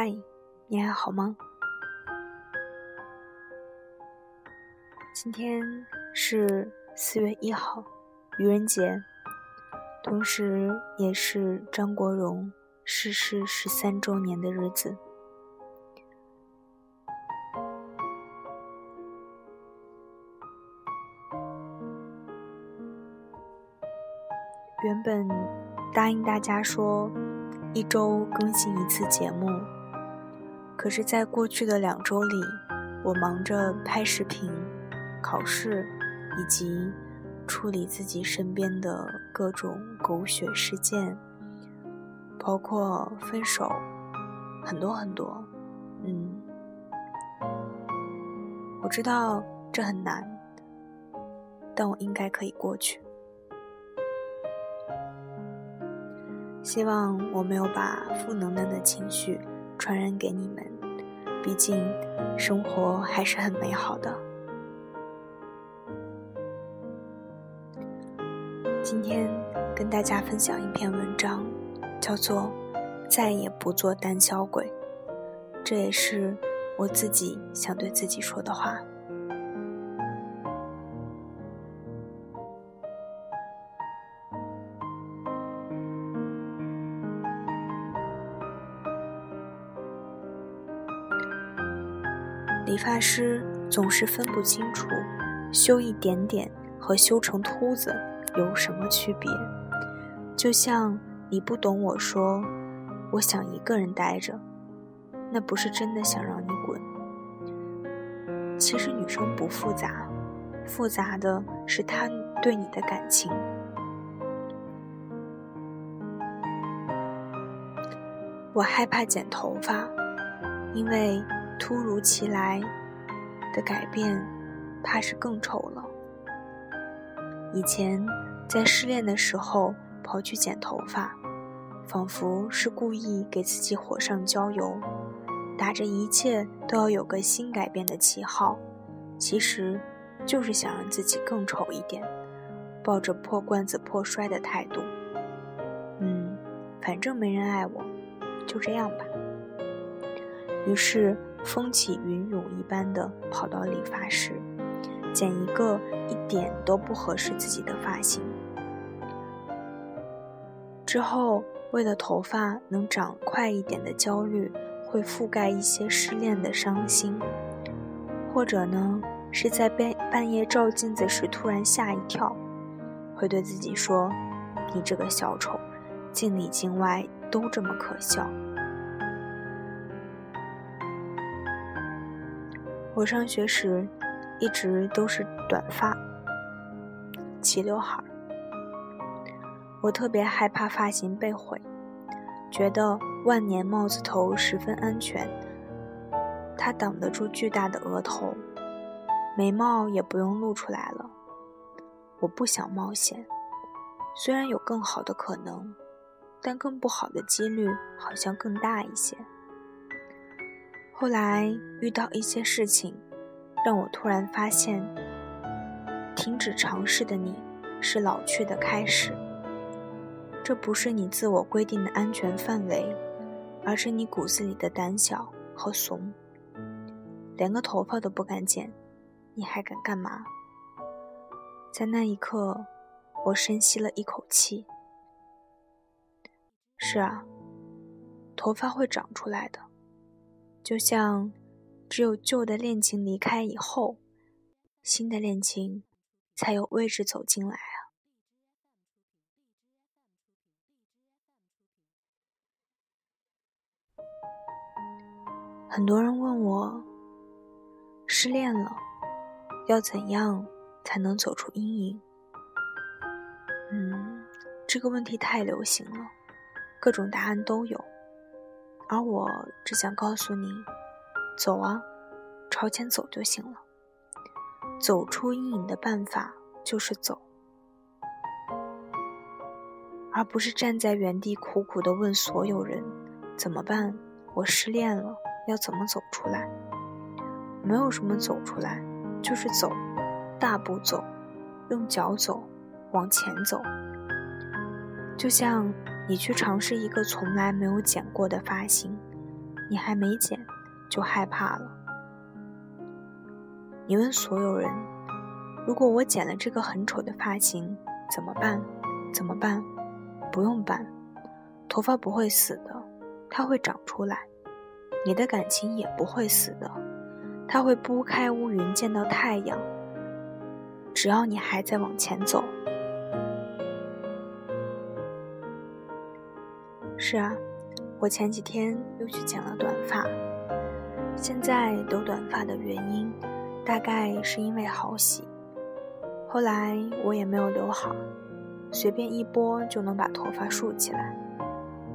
嗨，你还好吗？今天是四月一号，愚人节，同时也是张国荣逝世十三周年的日子。原本答应大家说一周更新一次节目。可是，在过去的两周里，我忙着拍视频、考试，以及处理自己身边的各种狗血事件，包括分手，很多很多。嗯，我知道这很难，但我应该可以过去。希望我没有把负能量的情绪。传染给你们，毕竟生活还是很美好的。今天跟大家分享一篇文章，叫做《再也不做胆小鬼》，这也是我自己想对自己说的话。理发师总是分不清楚修一点点和修成秃子有什么区别，就像你不懂我说，我想一个人待着，那不是真的想让你滚。其实女生不复杂，复杂的是她对你的感情。我害怕剪头发，因为。突如其来的改变，怕是更丑了。以前在失恋的时候跑去剪头发，仿佛是故意给自己火上浇油，打着一切都要有个新改变的旗号，其实就是想让自己更丑一点，抱着破罐子破摔的态度。嗯，反正没人爱我，就这样吧。于是。风起云涌一般的跑到理发室，剪一个一点都不合适自己的发型。之后，为了头发能长快一点的焦虑，会覆盖一些失恋的伤心，或者呢，是在半半夜照镜子时突然吓一跳，会对自己说：“你这个小丑，镜里镜外都这么可笑。”我上学时，一直都是短发，齐刘海。我特别害怕发型被毁，觉得万年帽子头十分安全，它挡得住巨大的额头，眉毛也不用露出来了。我不想冒险，虽然有更好的可能，但更不好的几率好像更大一些。后来遇到一些事情，让我突然发现，停止尝试的你是老去的开始。这不是你自我规定的安全范围，而是你骨子里的胆小和怂。连个头发都不敢剪，你还敢干嘛？在那一刻，我深吸了一口气。是啊，头发会长出来的。就像，只有旧的恋情离开以后，新的恋情才有位置走进来啊。很多人问我，失恋了要怎样才能走出阴影？嗯，这个问题太流行了，各种答案都有。而我只想告诉你，走啊，朝前走就行了。走出阴影的办法就是走，而不是站在原地苦苦的问所有人怎么办？我失恋了，要怎么走出来？没有什么走出来，就是走，大步走，用脚走，往前走，就像。你去尝试一个从来没有剪过的发型，你还没剪就害怕了。你问所有人：“如果我剪了这个很丑的发型，怎么办？怎么办？”不用办，头发不会死的，它会长出来。你的感情也不会死的，它会拨开乌云见到太阳。只要你还在往前走。是啊，我前几天又去剪了短发。现在留短发的原因，大概是因为好洗。后来我也没有留好，随便一拨就能把头发竖起来，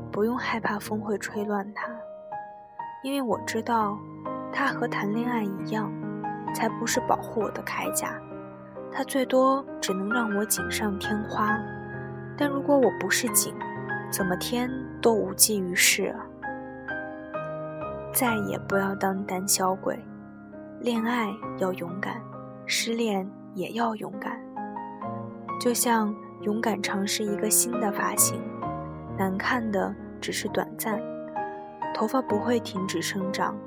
不用害怕风会吹乱它。因为我知道，它和谈恋爱一样，才不是保护我的铠甲，它最多只能让我锦上添花。但如果我不是锦，怎么添都无济于事啊！再也不要当胆小鬼，恋爱要勇敢，失恋也要勇敢。就像勇敢尝试一个新的发型，难看的只是短暂，头发不会停止生长，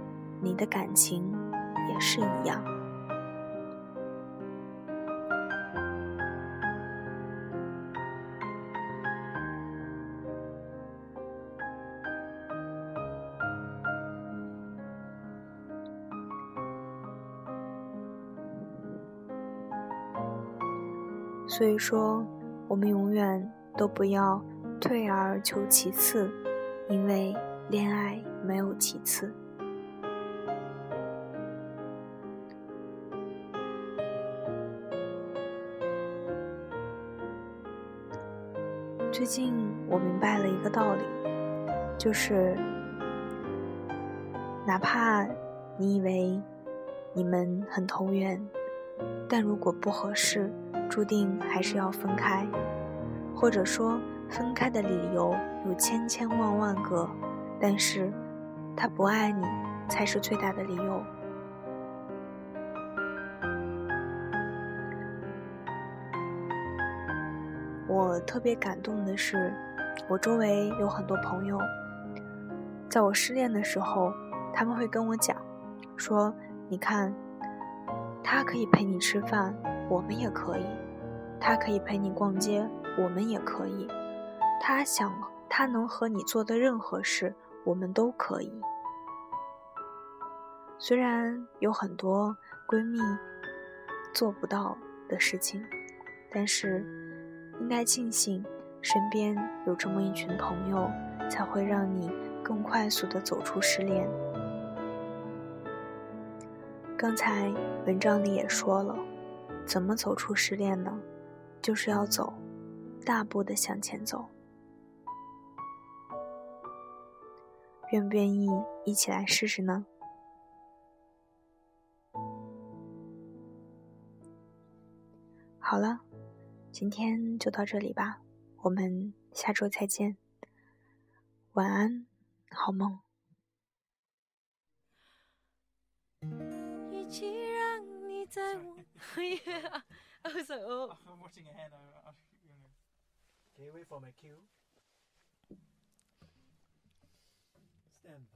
你的感情也是一样。所以说，我们永远都不要退而求其次，因为恋爱没有其次。最近我明白了一个道理，就是哪怕你以为你们很投缘，但如果不合适。注定还是要分开，或者说分开的理由有千千万万个，但是他不爱你才是最大的理由。我特别感动的是，我周围有很多朋友，在我失恋的时候，他们会跟我讲，说你看，他可以陪你吃饭。我们也可以，他可以陪你逛街，我们也可以。他想，他能和你做的任何事，我们都可以。虽然有很多闺蜜做不到的事情，但是应该庆幸身边有这么一群朋友，才会让你更快速的走出失恋。刚才文章里也说了。怎么走出失恋呢？就是要走，大步的向前走。愿不愿意一起来试试呢？好了，今天就到这里吧，我们下周再见。晚安，好梦。Yeah, I was like, oh. I'm watching ahead. I, I, Can you wait for my cue? Stand by.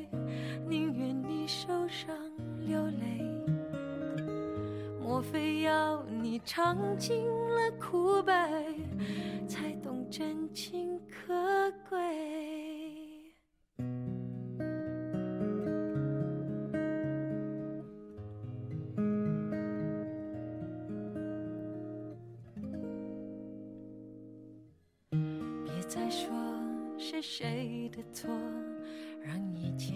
宁愿你受伤流泪。莫非要你尝尽了苦悲，才懂真情可贵？别再说是谁的错，让一切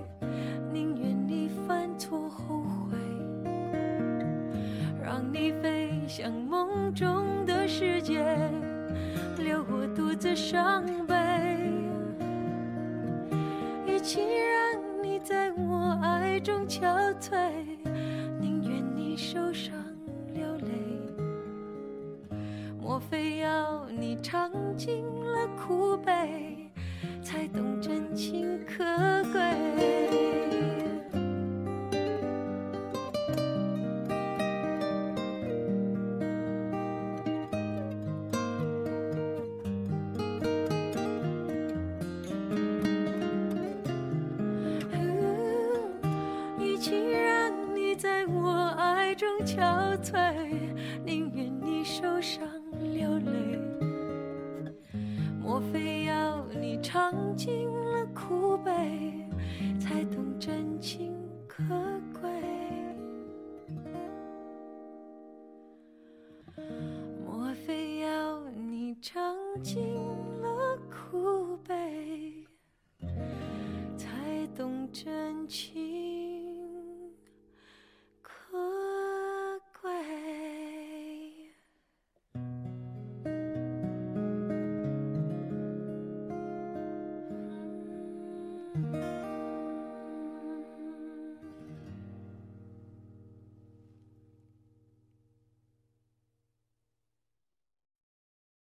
中的世界，留我独自伤悲。与其让你在我爱中憔悴。宁愿你受伤流泪，莫非要你尝尽了苦悲，宁愿你受伤流泪莫非要你尝尽了苦悲才懂真情可贵？莫非要你尝尽了苦悲才懂真情